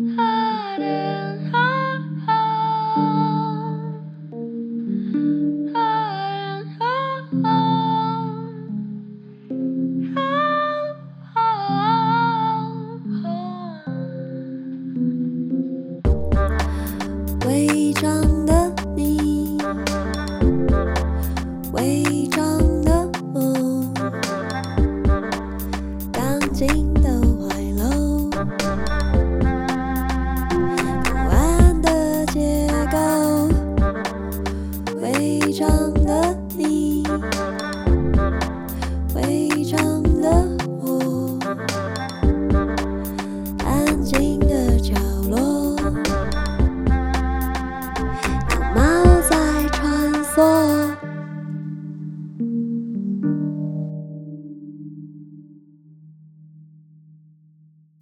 Ah.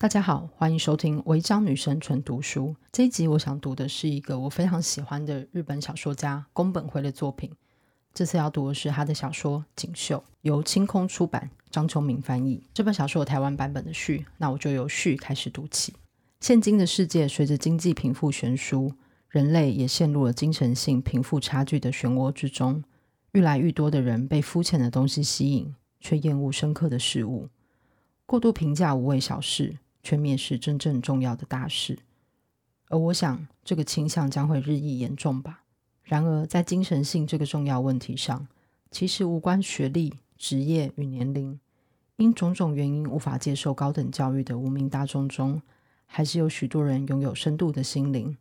大家好，欢迎收听《违章女生纯读书》这一集。我想读的是一个我非常喜欢的日本小说家宫本辉的作品。这次要读的是他的小说《锦绣》，由青空出版，张秋明翻译。这本小说有台湾版本的序，那我就由序开始读起。现今的世界随着经济贫富悬殊，人类也陷入了精神性贫富差距的漩涡之中。愈来愈多的人被肤浅的东西吸引，却厌恶深刻的事物，过度评价无谓小事。却蔑视真正重要的大事，而我想这个倾向将会日益严重吧。然而，在精神性这个重要问题上，其实无关学历、职业与年龄。因种种原因无法接受高等教育的无名大众中，还是有许多人拥有深度的心灵。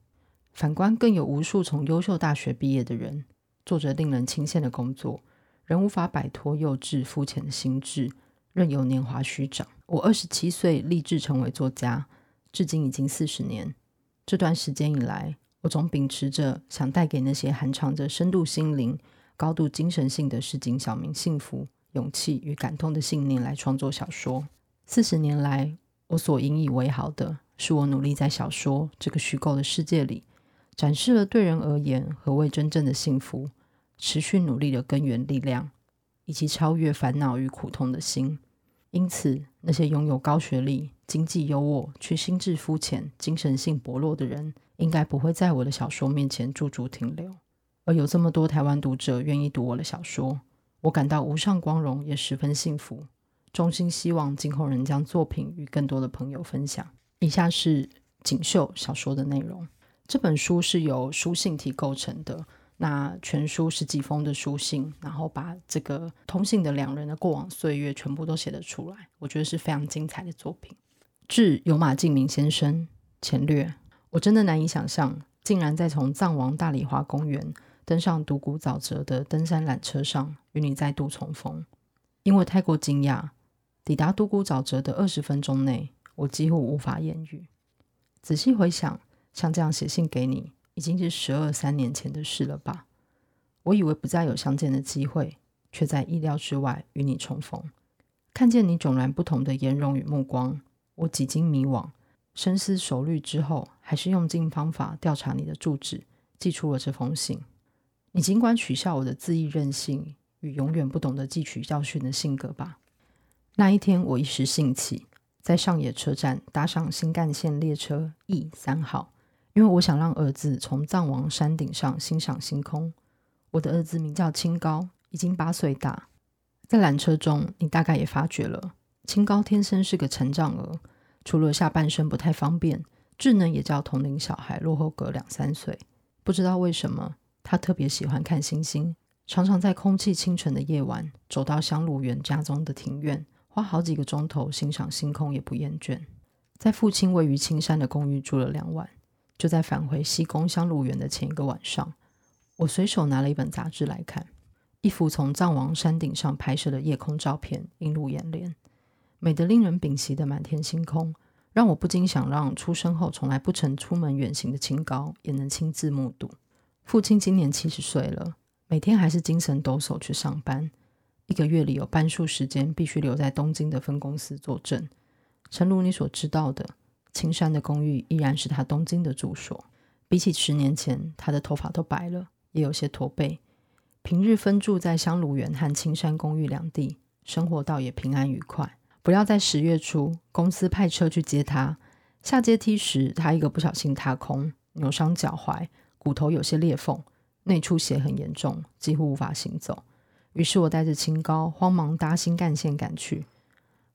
反观，更有无数从优秀大学毕业的人，做着令人钦羡的工作，仍无法摆脱幼稚肤浅的心智。任由年华虚长。我二十七岁立志成为作家，至今已经四十年。这段时间以来，我总秉持着想带给那些含藏着深度心灵、高度精神性的市井小民幸福、勇气与感动的信念来创作小说。四十年来，我所引以为豪的是我努力在小说这个虚构的世界里，展示了对人而言何谓真正的幸福、持续努力的根源力量，以及超越烦恼与苦痛的心。因此，那些拥有高学历、经济优渥却心智肤浅、精神性薄弱的人，应该不会在我的小说面前驻足停留。而有这么多台湾读者愿意读我的小说，我感到无上光荣，也十分幸福。衷心希望今后能将作品与更多的朋友分享。以下是《锦绣》小说的内容。这本书是由书信体构成的。那全书十几封的书信，然后把这个通信的两人的过往岁月全部都写得出来，我觉得是非常精彩的作品。致有马敬明先生，前略，我真的难以想象，竟然在从藏王大理花公园登上独孤沼泽的登山缆车上与你再度重逢，因为太过惊讶，抵达独孤沼泽的二十分钟内，我几乎无法言语。仔细回想，像这样写信给你。已经是十二三年前的事了吧？我以为不再有相见的机会，却在意料之外与你重逢。看见你迥然不同的颜容与目光，我几经迷惘，深思熟虑之后，还是用尽方法调查你的住址，寄出了这封信。你尽管取笑我的恣意任性与永远不懂得汲取教训的性格吧。那一天，我一时兴起，在上野车站搭上新干线列车 E 三号。因为我想让儿子从藏王山顶上欣赏星空。我的儿子名叫清高，已经八岁大。在缆车中，你大概也发觉了，清高天生是个残障儿，除了下半身不太方便，智能也较同龄小孩落后个两三岁。不知道为什么，他特别喜欢看星星，常常在空气清纯的夜晚，走到香炉园家中的庭院，花好几个钟头欣赏星空也不厌倦。在父亲位于青山的公寓住了两晚。就在返回西宫香炉园的前一个晚上，我随手拿了一本杂志来看，一幅从藏王山顶上拍摄的夜空照片映入眼帘，美得令人屏息的满天星空，让我不禁想让出生后从来不曾出门远行的清高也能亲自目睹。父亲今年七十岁了，每天还是精神抖擞去上班，一个月里有半数时间必须留在东京的分公司坐镇。诚如你所知道的。青山的公寓依然是他东京的住所。比起十年前，他的头发都白了，也有些驼背。平日分住在香炉园和青山公寓两地，生活倒也平安愉快。不料在十月初，公司派车去接他，下阶梯时，他一个不小心踏空，扭伤脚踝，骨头有些裂缝，内出血很严重，几乎无法行走。于是我带着清高，慌忙搭新干线赶去。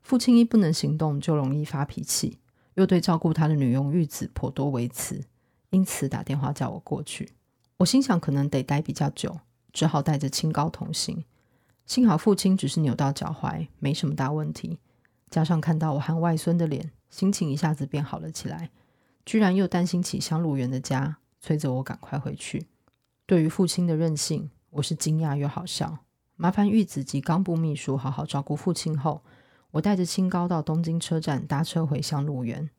父亲一不能行动，就容易发脾气，又对照顾他的女佣玉子颇多微词，因此打电话叫我过去。我心想可能得待比较久，只好带着清高同行。幸好父亲只是扭到脚踝，没什么大问题。加上看到我和外孙的脸，心情一下子变好了起来。居然又担心起香鹿园的家，催着我赶快回去。对于父亲的任性，我是惊讶又好笑。麻烦玉子及冈部秘书好好照顾父亲后，我带着清高到东京车站搭车回香鹿园。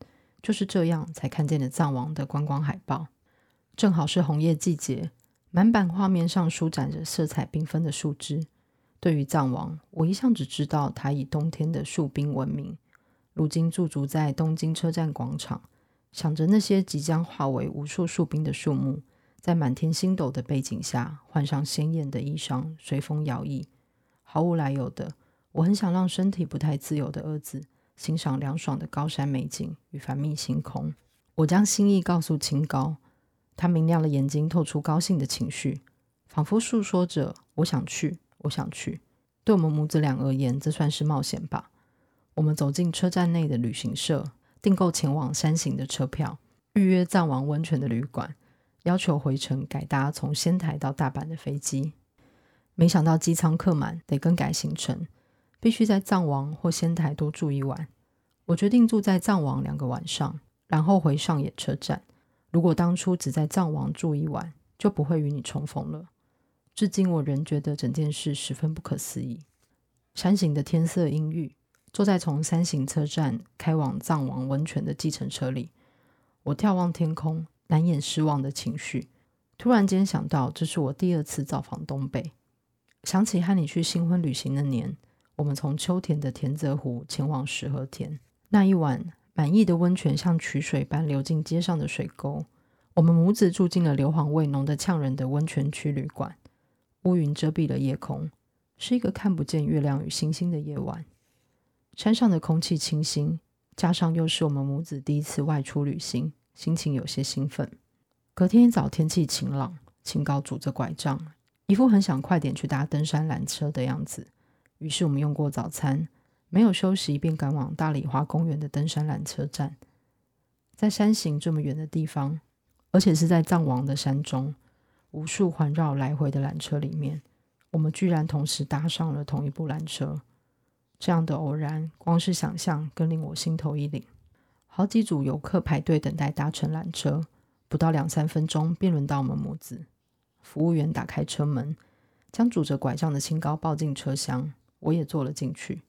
就是这样，才看见了藏王的观光海报。正好是红叶季节，满版画面上舒展着色彩缤纷的树枝。对于藏王，我一向只知道他以冬天的树冰闻名。如今驻足在东京车站广场，想着那些即将化为无数树冰的树木。在满天星斗的背景下，换上鲜艳的衣裳，随风摇曳，毫无来由的，我很想让身体不太自由的儿子欣赏凉爽的高山美景与繁密星空。我将心意告诉清高，他明亮的眼睛透出高兴的情绪，仿佛诉说着：“我想去，我想去。”对我们母子俩而言，这算是冒险吧。我们走进车站内的旅行社，订购前往山形的车票，预约藏王温泉的旅馆。要求回程改搭从仙台到大阪的飞机，没想到机舱客满，得更改行程，必须在藏王或仙台多住一晚。我决定住在藏王两个晚上，然后回上野车站。如果当初只在藏王住一晚，就不会与你重逢了。至今我仍觉得整件事十分不可思议。山形的天色阴郁，坐在从山形车站开往藏王温泉的计程车里，我眺望天空。难掩失望的情绪，突然间想到，这是我第二次造访东北。想起和你去新婚旅行那年，我们从秋田的田泽湖前往石和田。那一晚，满溢的温泉像取水般流进街上的水沟。我们母子住进了硫磺味浓得呛人的温泉区旅馆，乌云遮蔽了夜空，是一个看不见月亮与星星的夜晚。山上的空气清新，加上又是我们母子第一次外出旅行。心情有些兴奋。隔天一早，天气晴朗，清高拄着拐杖，一副很想快点去搭登山缆车的样子。于是我们用过早餐，没有休息，便赶往大里花公园的登山缆车站。在山形这么远的地方，而且是在藏王的山中，无数环绕来回的缆车里面，我们居然同时搭上了同一部缆车。这样的偶然，光是想象，更令我心头一凛。好几组游客排队等待搭乘缆车，不到两三分钟便轮到我们母子。服务员打开车门，将拄着拐杖的清高抱进车厢，我也坐了进去。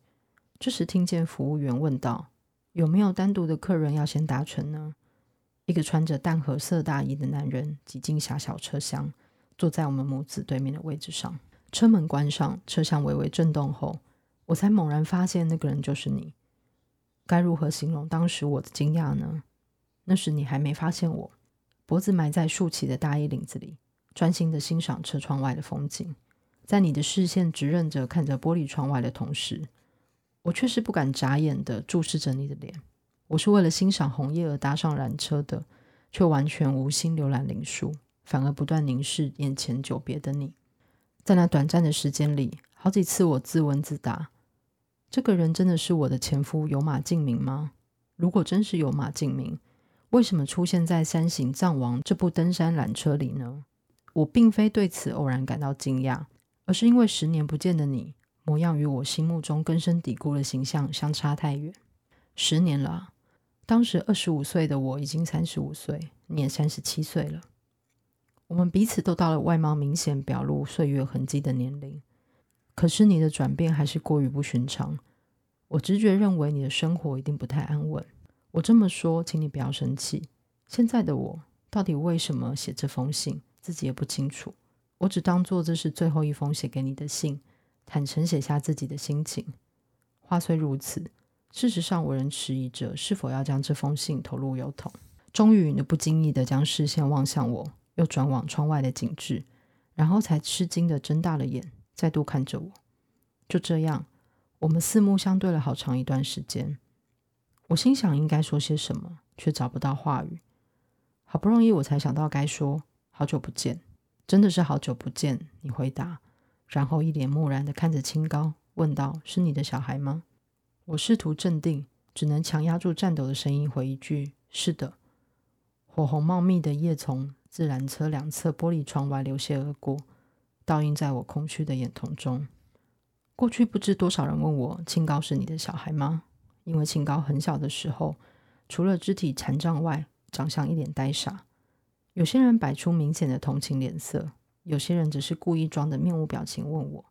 这时听见服务员问道：“有没有单独的客人要先搭乘呢？”一个穿着淡褐色大衣的男人挤进狭小车厢，坐在我们母子对面的位置上。车门关上，车厢微微震动后，我才猛然发现那个人就是你。该如何形容当时我的惊讶呢？那时你还没发现我，脖子埋在竖起的大衣领子里，专心的欣赏车窗外的风景。在你的视线直认着看着玻璃窗外的同时，我却是不敢眨眼的注视着你的脸。我是为了欣赏红叶而搭上缆车的，却完全无心浏览林树，反而不断凝视眼前久别的你。在那短暂的时间里，好几次我自问自答。这个人真的是我的前夫有马敬明吗？如果真是有马敬明，为什么出现在山行藏王这部登山缆车里呢？我并非对此偶然感到惊讶，而是因为十年不见的你，模样与我心目中根深蒂固的形象相差太远。十年了，当时二十五岁的我已经三十五岁，你也三十七岁了。我们彼此都到了外貌明显表露岁月痕迹的年龄。可是你的转变还是过于不寻常，我直觉认为你的生活一定不太安稳。我这么说，请你不要生气。现在的我到底为什么写这封信，自己也不清楚。我只当做这是最后一封写给你的信，坦诚写下自己的心情。话虽如此，事实上我仍迟疑着是否要将这封信投入邮筒。终于，你不经意地将视线望向我，又转往窗外的景致，然后才吃惊地睁大了眼。再度看着我，就这样，我们四目相对了好长一段时间。我心想应该说些什么，却找不到话语。好不容易我才想到该说“好久不见”，真的是好久不见。你回答，然后一脸木然的看着清高，问道：“是你的小孩吗？”我试图镇定，只能强压住颤抖的声音回一句：“是的。”火红茂密的叶从自缆车两侧玻璃窗外流泻而过，倒映在我空虚的眼瞳中。过去不知多少人问我：“清高是你的小孩吗？”因为清高很小的时候，除了肢体残障外，长相一脸呆傻。有些人摆出明显的同情脸色，有些人只是故意装的面无表情问我。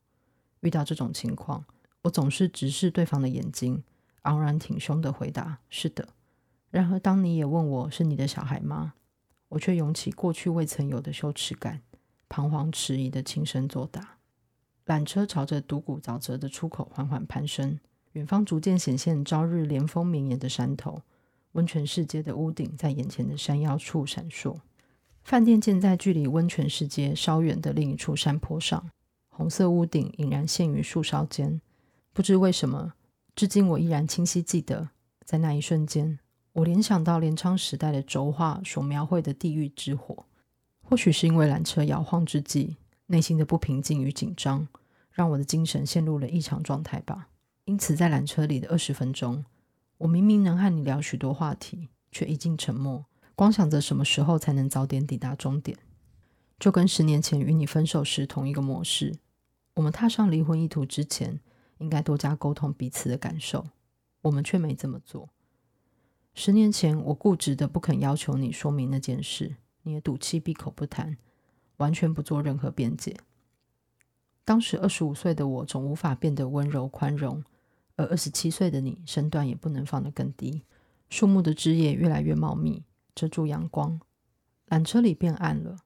遇到这种情况，我总是直视对方的眼睛，昂然挺胸的回答：“是的。”然而，当你也问我是你的小孩吗？我却涌起过去未曾有的羞耻感，彷徨迟疑的轻声作答。缆车朝着独孤沼泽的出口缓缓攀升，远方逐渐显现朝日连峰绵延的山头，温泉世界的屋顶在眼前的山腰处闪烁。饭店建在距离温泉世界稍远的另一处山坡上，红色屋顶隐然现于树梢间。不知为什么，至今我依然清晰记得，在那一瞬间。我联想到镰仓时代的轴画所描绘的地狱之火，或许是因为缆车摇晃之际，内心的不平静与紧张，让我的精神陷入了异常状态吧。因此，在缆车里的二十分钟，我明明能和你聊许多话题，却一尽沉默，光想着什么时候才能早点抵达终点。就跟十年前与你分手时同一个模式。我们踏上离婚意图之前，应该多加沟通彼此的感受，我们却没这么做。十年前，我固执的不肯要求你说明那件事，你也赌气闭口不谈，完全不做任何辩解。当时二十五岁的我总无法变得温柔宽容，而二十七岁的你身段也不能放得更低。树木的枝叶越来越茂密，遮住阳光。缆车里变暗了，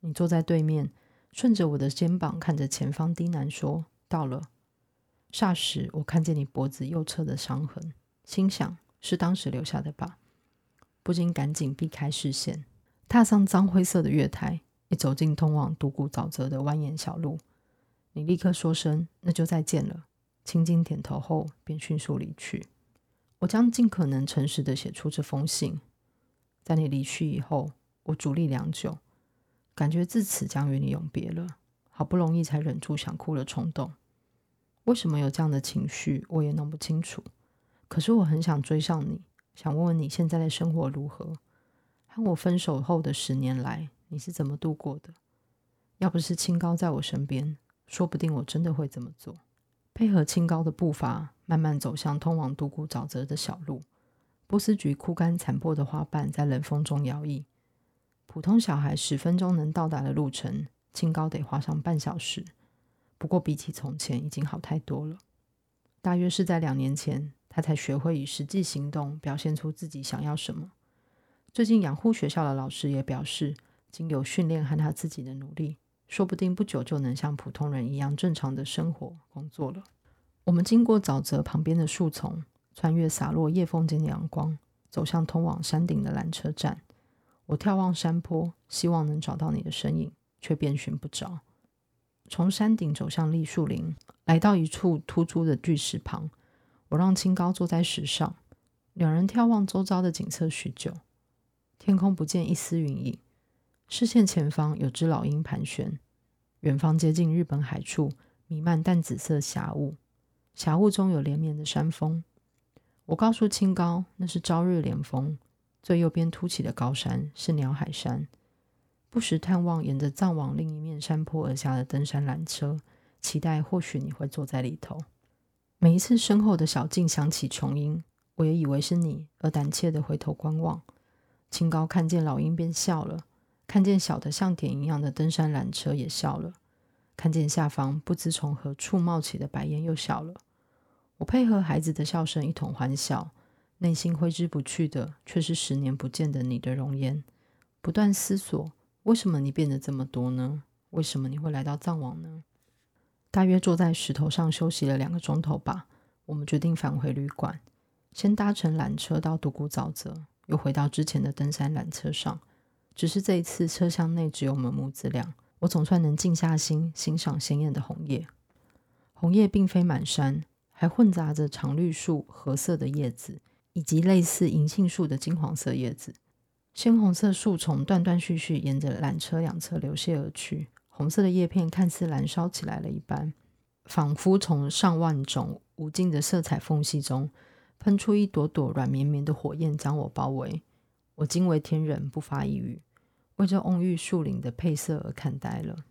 你坐在对面，顺着我的肩膀看着前方，低喃说：“到了。”霎时，我看见你脖子右侧的伤痕，心想。是当时留下的吧，不禁赶紧避开视线，踏上脏灰色的月台，一走进通往独孤沼泽的蜿蜒小路，你立刻说声“那就再见了”，轻轻点头后便迅速离去。我将尽可能诚实地写出这封信。在你离去以后，我伫立良久，感觉自此将与你永别了，好不容易才忍住想哭的冲动。为什么有这样的情绪，我也弄不清楚。可是我很想追上你，想问问你现在的生活如何？和我分手后的十年来，你是怎么度过的？要不是清高在我身边，说不定我真的会这么做。配合清高的步伐，慢慢走向通往独孤沼泽的小路。波斯菊枯干残破的花瓣在冷风中摇曳。普通小孩十分钟能到达的路程，清高得花上半小时。不过比起从前，已经好太多了。大约是在两年前。他才学会以实际行动表现出自己想要什么。最近养护学校的老师也表示，经由训练和他自己的努力，说不定不久就能像普通人一样正常的生活工作了。我们经过沼泽旁边的树丛，穿越洒落叶风间的阳光，走向通往山顶的缆车站。我眺望山坡，希望能找到你的身影，却遍寻不着。从山顶走向栗树林，来到一处突出的巨石旁。我让清高坐在石上，两人眺望周遭的景色许久。天空不见一丝云影，视线前方有只老鹰盘旋，远方接近日本海处弥漫淡紫色霞雾，霞雾中有连绵的山峰。我告诉清高，那是朝日连峰，最右边凸起的高山是鸟海山。不时探望沿着藏往另一面山坡而下的登山缆车，期待或许你会坐在里头。每一次身后的小径响起琼音，我也以为是你，而胆怯地回头观望。清高看见老鹰便笑了，看见小的像点一样的登山缆车也笑了，看见下方不知从何处冒起的白烟又笑了。我配合孩子的笑声一同欢笑，内心挥之不去的却是十年不见的你的容颜。不断思索，为什么你变得这么多呢？为什么你会来到藏王呢？大约坐在石头上休息了两个钟头吧，我们决定返回旅馆，先搭乘缆车到独孤沼泽，又回到之前的登山缆车上。只是这一次车厢内只有我们母子俩，我总算能静下心欣赏鲜艳的红叶。红叶并非满山，还混杂着常绿树褐色的叶子以及类似银杏树的金黄色叶子。鲜红色树丛断断续续沿着缆车两侧流泻而去，红色的叶片看似燃烧起来了一般，仿佛从上万种无尽的色彩缝隙中喷出一朵朵软绵绵的火焰，将我包围。我惊为天人，不发一语，为这蓊郁树林的配色而看呆了。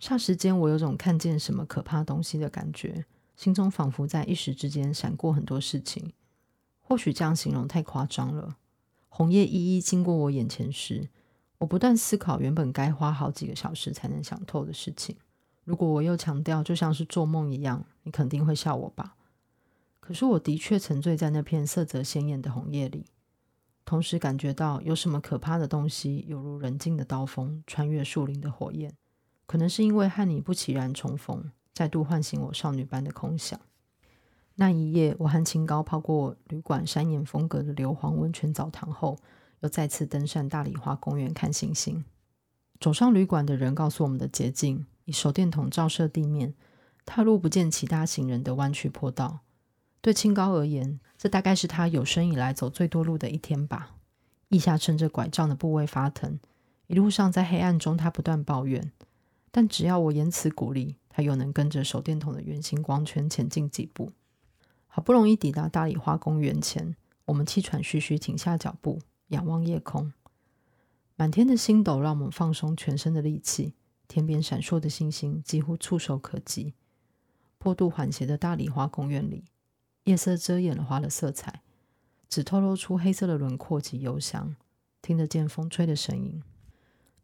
霎时间，我有种看见什么可怕东西的感觉，心中仿佛在一时之间闪过很多事情。或许这样形容太夸张了。红叶一一经过我眼前时，我不断思考原本该花好几个小时才能想透的事情。如果我又强调就像是做梦一样，你肯定会笑我吧？可是我的确沉醉在那片色泽鲜艳的红叶里，同时感觉到有什么可怕的东西犹如人劲的刀锋穿越树林的火焰。可能是因为和你不期然重逢，再度唤醒我少女般的空想。那一夜，我和清高泡过旅馆山岩风格的硫磺温泉澡堂后，又再次登上大理花公园看星星。走上旅馆的人告诉我们的捷径，以手电筒照射地面，踏入不见其他行人的弯曲坡道。对清高而言，这大概是他有生以来走最多路的一天吧。腋下撑着拐杖的部位发疼，一路上在黑暗中，他不断抱怨。但只要我言辞鼓励，他又能跟着手电筒的圆形光圈前进几步。好不容易抵达大丽花公园前，我们气喘吁吁停下脚步，仰望夜空。满天的星斗让我们放松全身的力气，天边闪烁的星星几乎触手可及。坡度缓斜的大丽花公园里，夜色遮掩了花的色彩，只透露出黑色的轮廓及幽香，听得见风吹的声音。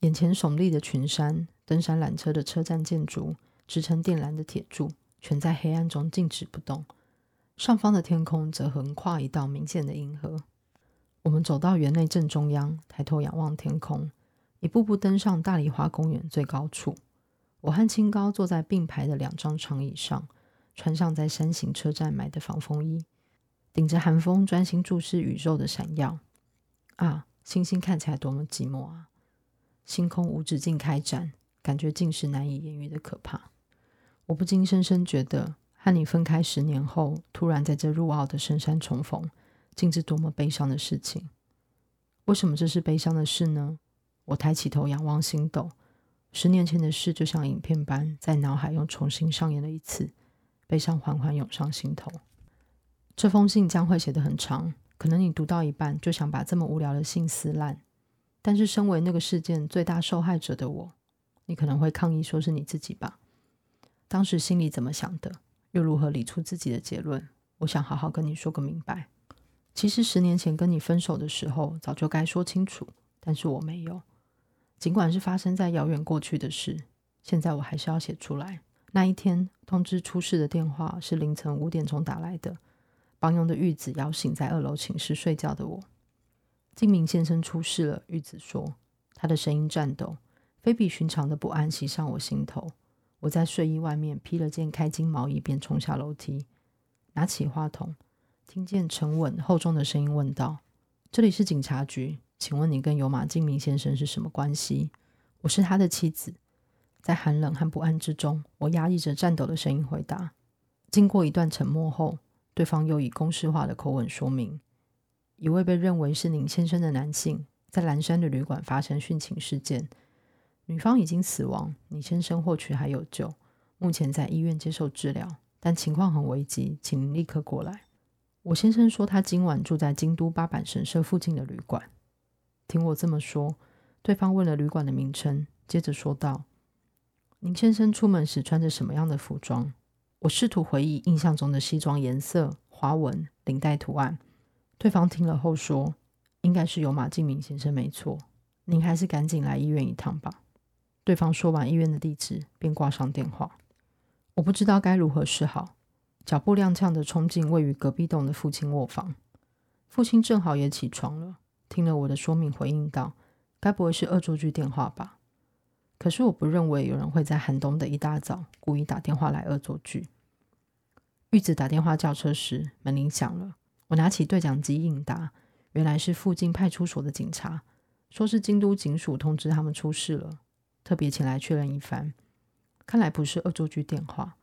眼前耸立的群山、登山缆车的车站建筑、支撑电缆的铁柱，全在黑暗中静止不动。上方的天空则横跨一道明显的银河。我们走到园内正中央，抬头仰望天空，一步步登上大丽花公园最高处。我和清高坐在并排的两张长椅上，穿上在山形车站买的防风衣，顶着寒风专心注视宇宙的闪耀。啊，星星看起来多么寂寞啊！星空无止境开展，感觉尽是难以言喻的可怕。我不禁深深觉得。和你分开十年后，突然在这入奥的深山重逢，竟是多么悲伤的事情。为什么这是悲伤的事呢？我抬起头仰望星斗，十年前的事就像影片般在脑海又重新上演了一次，悲伤缓缓涌上心头。这封信将会写得很长，可能你读到一半就想把这么无聊的信撕烂。但是，身为那个事件最大受害者的我，你可能会抗议说是你自己吧？当时心里怎么想的？又如何理出自己的结论？我想好好跟你说个明白。其实十年前跟你分手的时候，早就该说清楚，但是我没有。尽管是发生在遥远过去的事，现在我还是要写出来。那一天通知出事的电话是凌晨五点钟打来的，帮佣的玉子摇醒在二楼寝室睡觉的我。静明先生出事了，玉子说，他的声音颤抖，非比寻常的不安袭上我心头。我在睡衣外面披了件开襟毛衣，便冲下楼梯，拿起话筒，听见沉稳厚重的声音问道：“这里是警察局，请问你跟有马敬明先生是什么关系？”我是他的妻子。在寒冷和不安之中，我压抑着颤抖的声音回答。经过一段沉默后，对方又以公式化的口吻说明：“一位被认为是您先生的男性，在蓝山的旅馆发生殉情事件。”女方已经死亡，你先生或许还有救，目前在医院接受治疗，但情况很危急，请立刻过来。我先生说他今晚住在京都八坂神社附近的旅馆。听我这么说，对方问了旅馆的名称，接着说道：“您先生出门时穿着什么样的服装？”我试图回忆印象中的西装颜色、花纹、领带图案。对方听了后说：“应该是有马敬明先生没错，您还是赶紧来医院一趟吧。”对方说完医院的地址，便挂上电话。我不知道该如何是好，脚步踉跄地冲进位于隔壁栋的父亲卧房。父亲正好也起床了，听了我的说明，回应道：“该不会是恶作剧电话吧？”可是我不认为有人会在寒冬的一大早故意打电话来恶作剧。玉子打电话叫车时，门铃响了。我拿起对讲机应答，原来是附近派出所的警察，说是京都警署通知他们出事了。特别前来确认一番，看来不是恶作剧电话。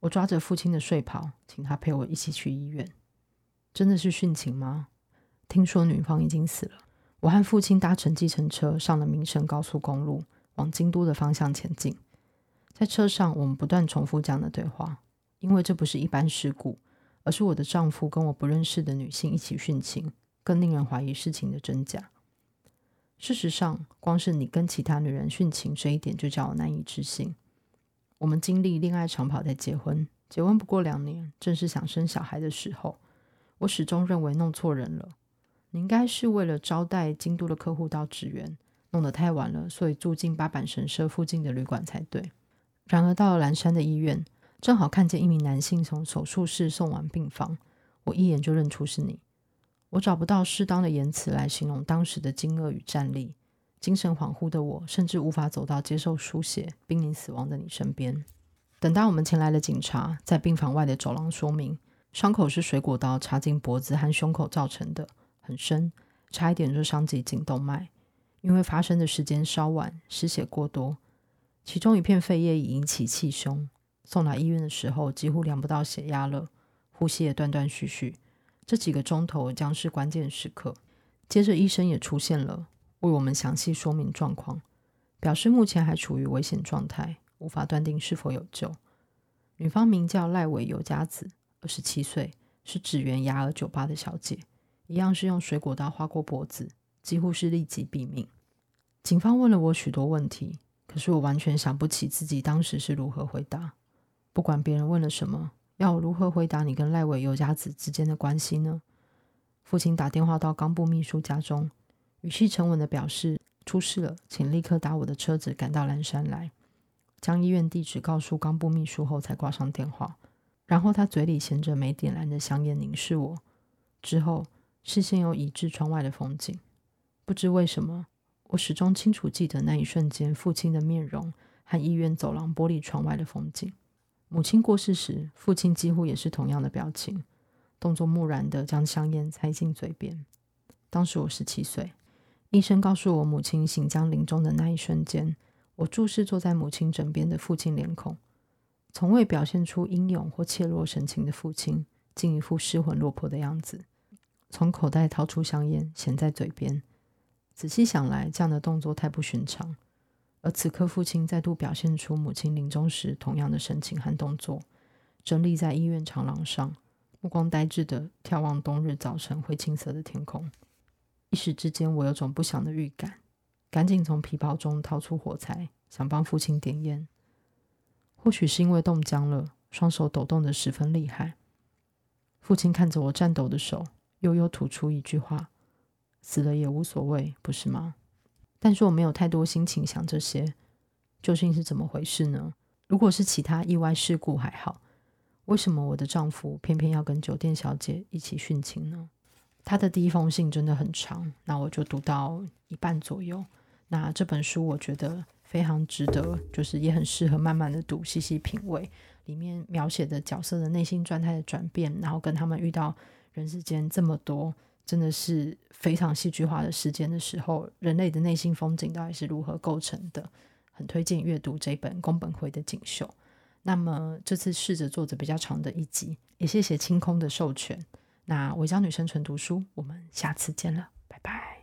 我抓着父亲的睡袍，请他陪我一起去医院。真的是殉情吗？听说女方已经死了。我和父亲搭乘计程车上了民生高速公路，往京都的方向前进。在车上，我们不断重复这样的对话，因为这不是一般事故，而是我的丈夫跟我不认识的女性一起殉情，更令人怀疑事情的真假。事实上，光是你跟其他女人殉情这一点，就叫我难以置信。我们经历恋爱长跑再结婚，结婚不过两年，正是想生小孩的时候。我始终认为弄错人了。你应该是为了招待京都的客户到祇园，弄得太晚了，所以住进八坂神社附近的旅馆才对。然而到了岚山的医院，正好看见一名男性从手术室送往病房，我一眼就认出是你。我找不到适当的言辞来形容当时的惊愕与战栗，精神恍惚的我甚至无法走到接受输血、濒临死亡的你身边。等到我们前来的警察在病房外的走廊说明，伤口是水果刀插进脖子和胸口造成的，很深，差一点就伤及颈动脉。因为发生的时间稍晚，失血过多，其中一片肺叶已引起气胸，送来医院的时候几乎量不到血压了，呼吸也断断续续。这几个钟头将是关键时刻。接着，医生也出现了，为我们详细说明状况，表示目前还处于危险状态，无法断定是否有救。女方名叫赖尾由佳子，二十七岁，是祇园雅尔酒吧的小姐，一样是用水果刀划过脖子，几乎是立即毙命。警方问了我许多问题，可是我完全想不起自己当时是如何回答。不管别人问了什么。要如何回答你跟赖尾由佳子之间的关系呢？父亲打电话到冈部秘书家中，语气沉稳的表示出事了，请立刻打我的车子赶到岚山来。将医院地址告诉冈部秘书后，才挂上电话。然后他嘴里衔着没点燃的香烟凝视我，之后视线又移至窗外的风景。不知为什么，我始终清楚记得那一瞬间父亲的面容和医院走廊玻璃窗外的风景。母亲过世时，父亲几乎也是同样的表情，动作木然地将香烟塞进嘴边。当时我十七岁，医生告诉我母亲行将临终的那一瞬间，我注视坐在母亲枕边的父亲脸孔，从未表现出英勇或怯弱神情的父亲，竟一副失魂落魄的样子，从口袋掏出香烟，衔在嘴边。仔细想来，这样的动作太不寻常。而此刻，父亲再度表现出母亲临终时同样的神情和动作，正立在医院长廊上，目光呆滞地眺望冬日早晨灰青色的天空。一时之间，我有种不祥的预感，赶紧从皮包中掏出火柴，想帮父亲点烟。或许是因为冻僵了，双手抖动得十分厉害。父亲看着我颤抖的手，悠悠吐出一句话：“死了也无所谓，不是吗？”但是我没有太多心情想这些，究竟是怎么回事呢？如果是其他意外事故还好，为什么我的丈夫偏偏要跟酒店小姐一起殉情呢？他的第一封信真的很长，那我就读到一半左右。那这本书我觉得非常值得，就是也很适合慢慢的读，细细品味里面描写的角色的内心状态的转变，然后跟他们遇到人世间这么多。真的是非常戏剧化的时间的时候，人类的内心风景到底是如何构成的？很推荐阅读这本宫本辉的《锦绣》。那么这次试着做着比较长的一集，也谢谢清空的授权。那我教女生纯读书，我们下次见了，拜拜。